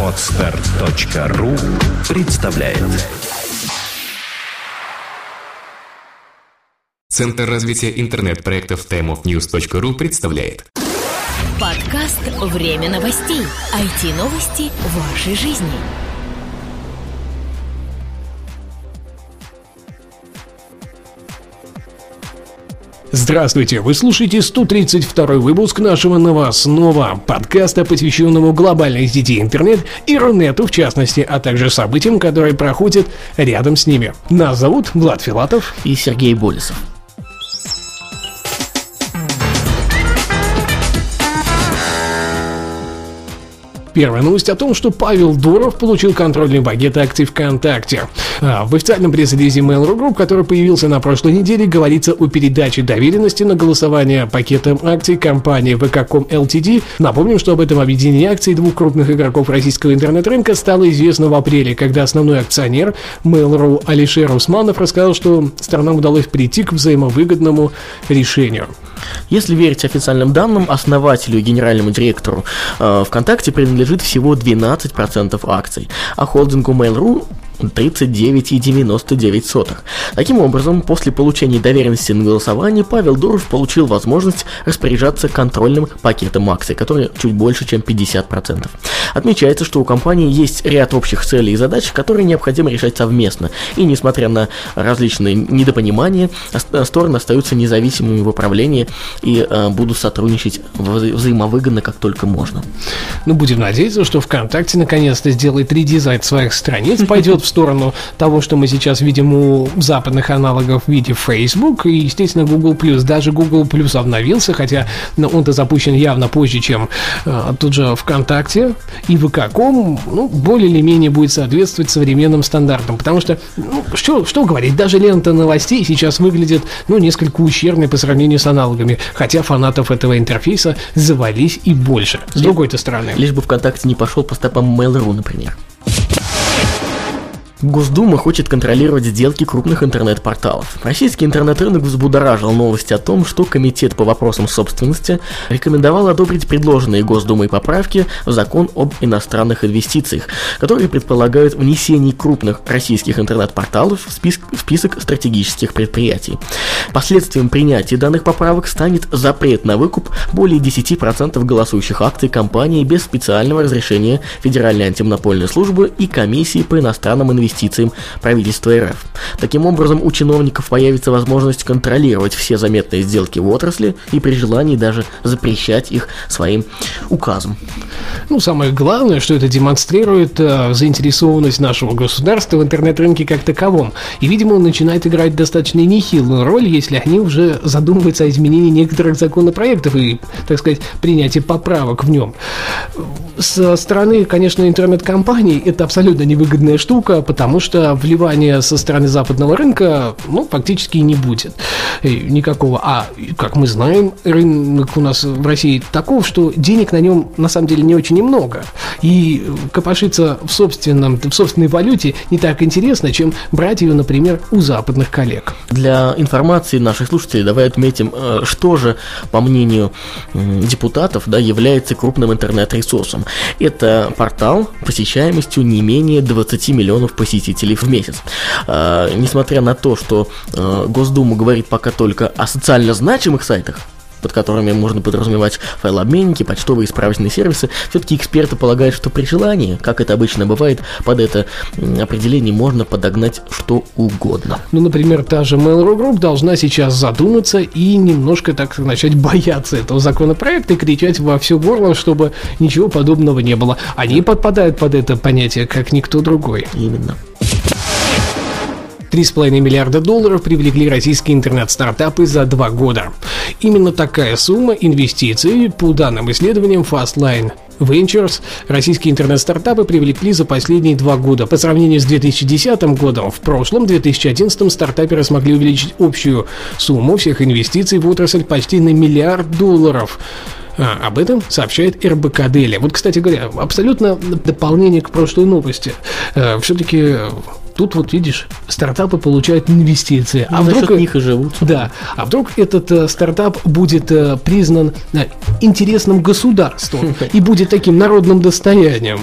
Отстар.ру представляет Центр развития интернет-проектов timeofnews.ru представляет Подкаст «Время новостей». IT-новости вашей жизни. Здравствуйте, вы слушаете 132 выпуск нашего новостного подкаста, посвященному глобальной сети интернет и Рунету в частности, а также событиям, которые проходят рядом с ними. Нас зовут Влад Филатов и Сергей Болесов. Первая новость о том, что Павел Дуров получил контрольный пакет акций ВКонтакте. А, в официальном пресс-релизе Mail.ru Group, который появился на прошлой неделе, говорится о передаче доверенности на голосование пакетом акций компании VK.com Ltd. Напомним, что об этом объединении акций двух крупных игроков российского интернет-рынка стало известно в апреле, когда основной акционер Mail.ru Алишер Усманов рассказал, что сторонам удалось прийти к взаимовыгодному решению. Если верить официальным данным, основателю и генеральному директору э, ВКонтакте принадлежит всего 12% акций, а холдингу Mail.ru 39,99. Таким образом, после получения доверенности на голосование, Павел Дуров получил возможность распоряжаться контрольным пакетом акций, который чуть больше, чем 50%. Отмечается, что у компании есть ряд общих целей и задач, которые необходимо решать совместно. И несмотря на различные недопонимания, стороны остаются независимыми в управлении и э, будут сотрудничать вза- взаимовыгодно, как только можно. Ну, будем надеяться, что ВКонтакте наконец-то сделает редизайн своих страниц, пойдет в сторону того, что мы сейчас видим у западных аналогов в виде Facebook и, естественно, Google+. Даже Google Plus обновился, хотя ну, он-то запущен явно позже, чем э, тут же ВКонтакте. И ВК.ком, ну, более или менее будет соответствовать современным стандартам. Потому что, ну, что, что говорить, даже лента новостей сейчас выглядит, ну, несколько ущербной по сравнению с аналогами. Хотя фанатов этого интерфейса завались и больше. С другой-то стороны. Лишь бы ВКонтакте не пошел по стопам Mail.ru, например. Госдума хочет контролировать сделки крупных интернет-порталов. Российский интернет-рынок взбудоражил новости о том, что Комитет по вопросам собственности рекомендовал одобрить предложенные Госдумой поправки в закон об иностранных инвестициях, которые предполагают внесение крупных российских интернет-порталов в, список, в список стратегических предприятий. Последствием принятия данных поправок станет запрет на выкуп более 10% голосующих акций компании без специального разрешения Федеральной антимонопольной службы и комиссии по иностранным инвестициям инвестициям правительства РФ. Таким образом, у чиновников появится возможность контролировать все заметные сделки в отрасли и при желании даже запрещать их своим указом. Ну, самое главное, что это демонстрирует э, заинтересованность нашего государства в интернет-рынке как таковом. И, видимо, он начинает играть достаточно нехилую роль, если они уже задумываются о изменении некоторых законопроектов и, так сказать, принятии поправок в нем. Со стороны, конечно, интернет-компаний это абсолютно невыгодная штука, потому что вливания со стороны западного рынка, ну, фактически не будет никакого. А, как мы знаем, рынок у нас в России таков, что денег на нем на самом деле не очень немного. И копошиться в, собственном, в собственной валюте не так интересно, чем брать ее, например, у западных коллег. Для информации наших слушателей давай отметим, э, что же, по мнению депутатов, да, является крупным интернет-ресурсом. Это портал посещаемостью не менее 20 миллионов посетителей в месяц. Э, несмотря на то, что э, Госдума говорит пока только о социально значимых сайтах, под которыми можно подразумевать файлообменники, почтовые и справочные сервисы, все-таки эксперты полагают, что при желании, как это обычно бывает, под это определение можно подогнать что угодно. Ну, например, та же Mail.ru Group должна сейчас задуматься и немножко, так начать бояться этого законопроекта и кричать во все горло, чтобы ничего подобного не было. Они подпадают под это понятие, как никто другой. Именно. 3,5 миллиарда долларов привлекли российские интернет-стартапы за два года. Именно такая сумма инвестиций, по данным исследованиям Fastline Ventures, российские интернет-стартапы привлекли за последние два года. По сравнению с 2010 годом, в прошлом 2011 стартаперы смогли увеличить общую сумму всех инвестиций в отрасль почти на миллиард долларов. А, об этом сообщает РБК Дели. Вот, кстати говоря, абсолютно дополнение к прошлой новости. Э, Все-таки тут вот видишь, стартапы получают инвестиции. Ну, а вдруг... них и живут. Да, а вдруг этот э, стартап будет э, признан э, интересным государством и будет таким народным достоянием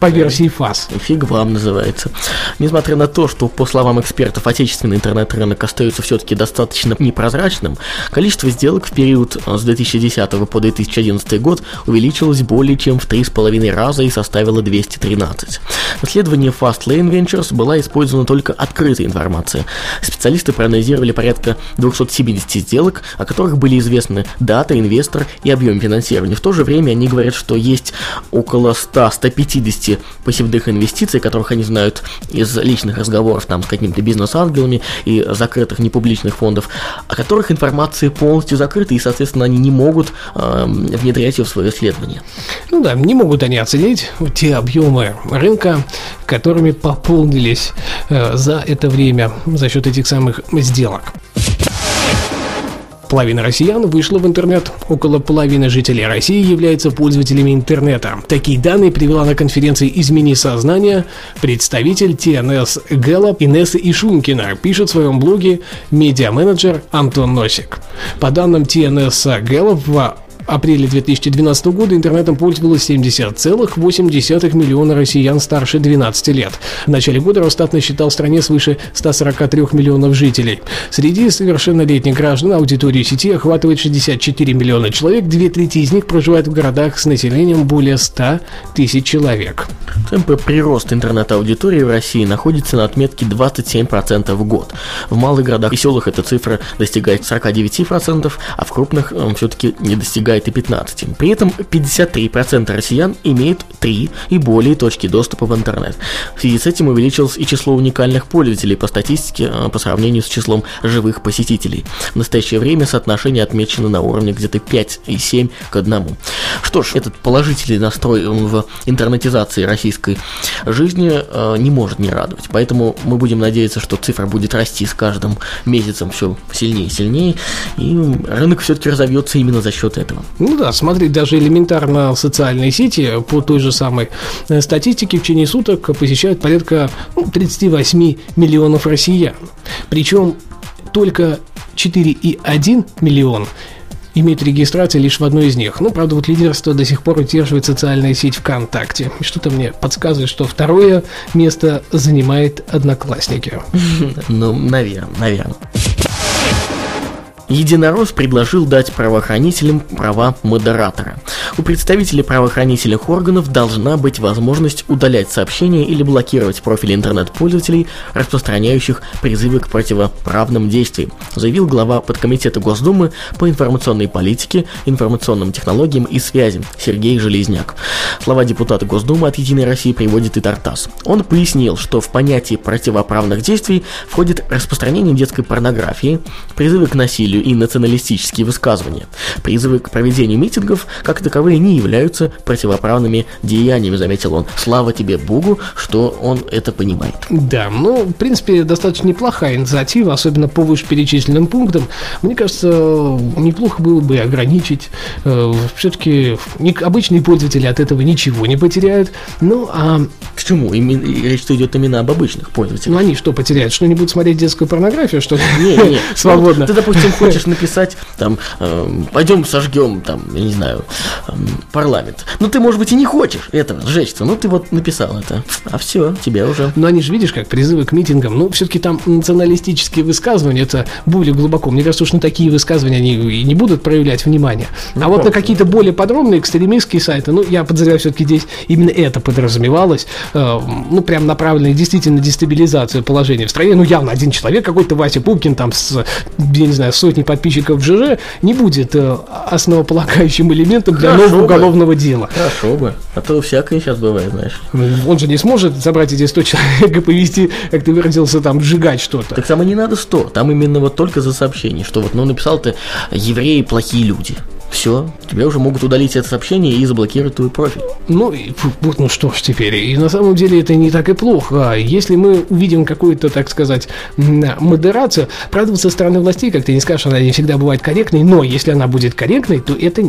по версии ФАС. Фиг вам называется. Несмотря на то, что, по словам экспертов, отечественный интернет-рынок остается все-таки достаточно непрозрачным, количество сделок в период с 2010 по 2011 год увеличилось более чем в 3,5 раза и составило 213. В исследовании Fastlane Ventures была использована только открытая информация. Специалисты проанализировали порядка 270 сделок, о которых были известны дата, инвестор и объем финансирования. В то же время они говорят, что есть около 100-150 пассивных инвестиций, которых они знают из личных разговоров там с какими-то бизнес-ангелами и закрытых непубличных фондов, о которых информация полностью закрыта, и, соответственно, они не могут э, внедрять ее в свое исследование. Ну да, не могут они оценить те объемы рынка, которыми пополнились э, за это время за счет этих самых сделок. Половина россиян вышла в интернет. Около половины жителей России являются пользователями интернета. Такие данные привела на конференции «Измени сознание» представитель ТНС Гэллоп Инесса Ишункина, пишет в своем блоге медиа-менеджер Антон Носик. По данным ТНС Гэллоп, в апреле 2012 года интернетом пользовалось 70,8 миллиона россиян старше 12 лет. В начале года Росстат насчитал в стране свыше 143 миллионов жителей. Среди совершеннолетних граждан аудиторию сети охватывает 64 миллиона человек, две трети из них проживают в городах с населением более 100 тысяч человек. Темпы прироста интернет-аудитории в России находятся на отметке 27% в год. В малых городах и селах эта цифра достигает 49%, а в крупных все-таки не достигает и 15%. При этом 53% россиян имеют 3 и более точки доступа в интернет. В связи с этим увеличилось и число уникальных пользователей по статистике э, по сравнению с числом живых посетителей. В настоящее время соотношение отмечено на уровне где-то 5,7 к 1. Что ж, этот положительный настрой в интернетизации российской жизни э, не может не радовать. Поэтому мы будем надеяться, что цифра будет расти с каждым месяцем все сильнее и сильнее, и рынок все-таки разовьется именно за счет этого. Ну да, смотреть даже элементарно социальные сети по той же самой э, статистике в течение суток посещают порядка ну, 38 миллионов россиян. Причем только 4,1 миллион имеет регистрацию лишь в одной из них. Ну, правда, вот лидерство до сих пор удерживает социальная сеть ВКонтакте. Что-то мне подсказывает, что второе место занимает Одноклассники. Ну, наверное, наверное. Единорос предложил дать правоохранителям права модератора. У представителей правоохранительных органов должна быть возможность удалять сообщения или блокировать профили интернет-пользователей, распространяющих призывы к противоправным действиям, заявил глава подкомитета Госдумы по информационной политике, информационным технологиям и связям Сергей Железняк. Слова депутата Госдумы от «Единой России» приводит и Тартас. Он пояснил, что в понятие противоправных действий входит распространение детской порнографии, призывы к насилию, и националистические высказывания. Призывы к проведению митингов, как таковые, не являются противоправными деяниями, заметил он. Слава тебе Богу, что он это понимает. Да, ну, в принципе, достаточно неплохая инициатива, особенно по вышеперечисленным пунктам. Мне кажется, неплохо было бы ограничить. Э, Все-таки обычные пользователи от этого ничего не потеряют. Ну, а... Почему? Речь идет именно об обычных пользователях. Ну, они что потеряют? Что, не будут смотреть детскую порнографию, что ли? Не, не. Свободно. Ты, допустим, хочешь написать, там, э, пойдем сожгем, там, я не знаю, парламент. Ну, ты, может быть, и не хочешь этого сжечься, ну, ты вот написал это, а все, тебя уже... Но они же, видишь, как призывы к митингам, ну, все-таки там националистические высказывания, это более глубоко. Мне кажется, уж на такие высказывания они и не будут проявлять внимание. Ну, а вот на какие-то более подробные экстремистские сайты, ну, я подозреваю, все-таки здесь именно это подразумевалось, э, ну, прям направленное действительно дестабилизацию положения в стране. Ну, явно один человек, какой-то Вася Пупкин, там, с, я не знаю, сотни подписчиков в ЖЖ, не будет э, основополагающим элементом для Хорошо нового бы. уголовного дела. Хорошо бы, а то всякое сейчас бывает, знаешь. Он же не сможет забрать эти 100 человек и повести, как ты выразился, там, сжигать что-то. Так там и не надо 100, там именно вот только за сообщение, что вот, ну, написал ты «евреи плохие люди». Все, тебя уже могут удалить это сообщение и заблокировать твой профиль. Ну, и, вот, ну что ж теперь, и на самом деле это не так и плохо. Если мы увидим какую-то, так сказать, м, модерацию, правда, со стороны властей, как ты не скажешь, она не всегда бывает корректной, но если она будет корректной, то это,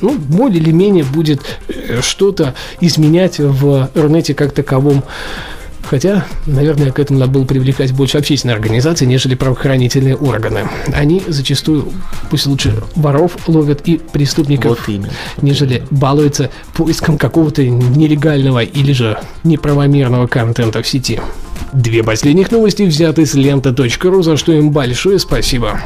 ну, более или менее будет э, что-то изменять в Рунете как таковом Хотя, наверное, к этому надо было привлекать больше общественные организации, нежели правоохранительные органы. Они зачастую, пусть лучше воров ловят и преступников, Вот именно. нежели балуются поиском какого-то нелегального или же неправомерного контента в сети. Две последних новости взяты с лента.ру, за что им большое спасибо.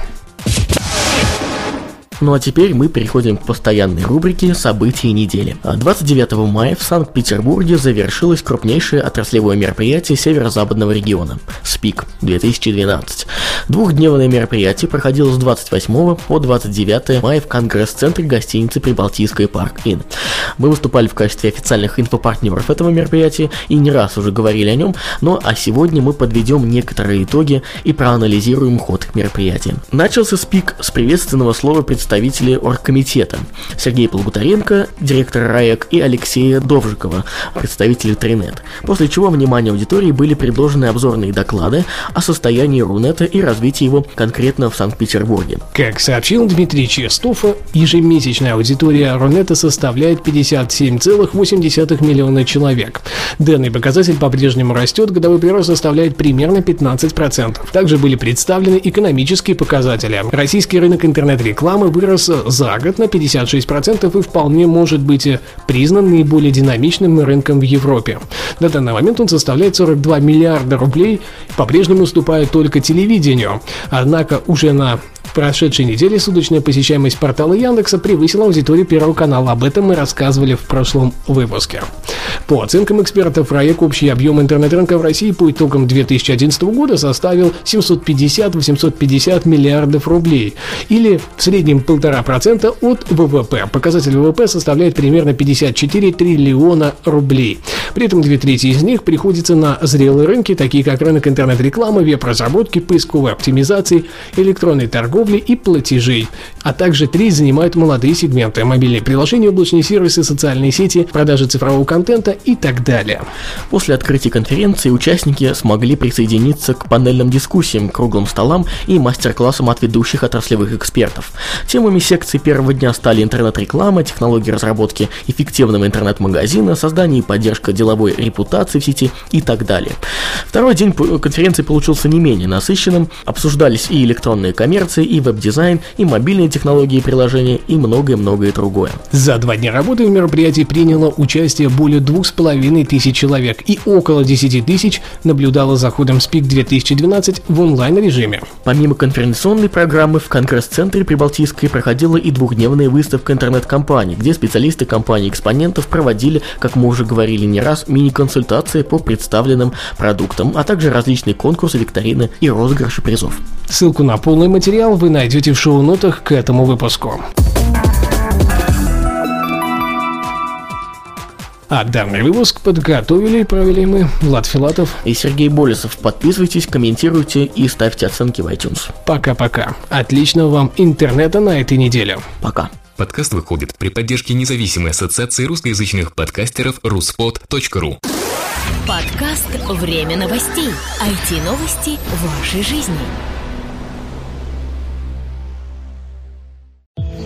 Ну а теперь мы переходим к постоянной рубрике «События недели». А 29 мая в Санкт-Петербурге завершилось крупнейшее отраслевое мероприятие северо-западного региона – СПИК 2012. Двухдневное мероприятие проходило с 28 по 29 мая в Конгресс-центре гостиницы «Прибалтийская парк Ин». Мы выступали в качестве официальных инфопартнеров этого мероприятия и не раз уже говорили о нем, но а сегодня мы подведем некоторые итоги и проанализируем ход мероприятия. Начался СПИК с приветственного слова представителей оргкомитета Сергея Полгутаренко, директор РАЭК, и Алексея Довжикова, представителя Тринет, после чего внимание аудитории были предложены обзорные доклады о состоянии Рунета и развитии его конкретно в Санкт-Петербурге. Как сообщил Дмитрий Чистов, ежемесячная аудитория Рунета составляет 57,8 миллиона человек. Данный показатель по-прежнему растет, годовой прирост составляет примерно 15%. Также были представлены экономические показатели. Российский рынок интернет-рекламы вырос за год на 56% и вполне может быть признан наиболее динамичным рынком в Европе. На данный момент он составляет 42 миллиарда рублей, по-прежнему уступает только телевидению. Однако уже на прошедшей неделе суточная посещаемость портала Яндекса превысила аудиторию Первого канала. Об этом мы рассказывали в прошлом выпуске. По оценкам экспертов, проект общий объем интернет-рынка в России по итогам 2011 года составил 750-850 миллиардов рублей, или в среднем 1,5% от ВВП. Показатель ВВП составляет примерно 54 триллиона рублей. При этом две трети из них приходится на зрелые рынки, такие как рынок интернет-рекламы, веб-разработки, поисковой оптимизации, электронной торговли и платежей. А также три занимают молодые сегменты – мобильные приложения, облачные сервисы, социальные сети, продажи цифрового контента и так далее. После открытия конференции участники смогли присоединиться к панельным дискуссиям, круглым столам и мастер-классам от ведущих отраслевых экспертов. Темами секции первого дня стали интернет-реклама, технологии разработки эффективного интернет-магазина, создание и поддержка деловой репутации в сети и так далее. Второй день конференции получился не менее насыщенным. Обсуждались и электронная коммерция, и веб-дизайн, и мобильные технологии приложения, и многое-многое другое. За два дня работы в мероприятии приняло участие более двух с половиной тысяч человек, и около 10 тысяч наблюдало за ходом СПИК 2012 в онлайн-режиме. Помимо конференционной программы, в Конгресс-центре Прибалтийской проходила и двухдневная выставка интернет-компаний, где специалисты компаний-экспонентов проводили, как мы уже говорили не раз, мини-консультации по представленным продуктам, а также различные конкурсы, викторины и розыгрыши призов. Ссылку на полный материал вы найдете в шоу-нотах к этому выпуску. А данный выпуск подготовили и провели мы, Влад Филатов. И Сергей Болесов. Подписывайтесь, комментируйте и ставьте оценки в iTunes. Пока-пока. Отличного вам интернета на этой неделе. Пока. Подкаст выходит при поддержке независимой ассоциации русскоязычных подкастеров ruspod.ru Подкаст «Время новостей». IT-новости вашей жизни.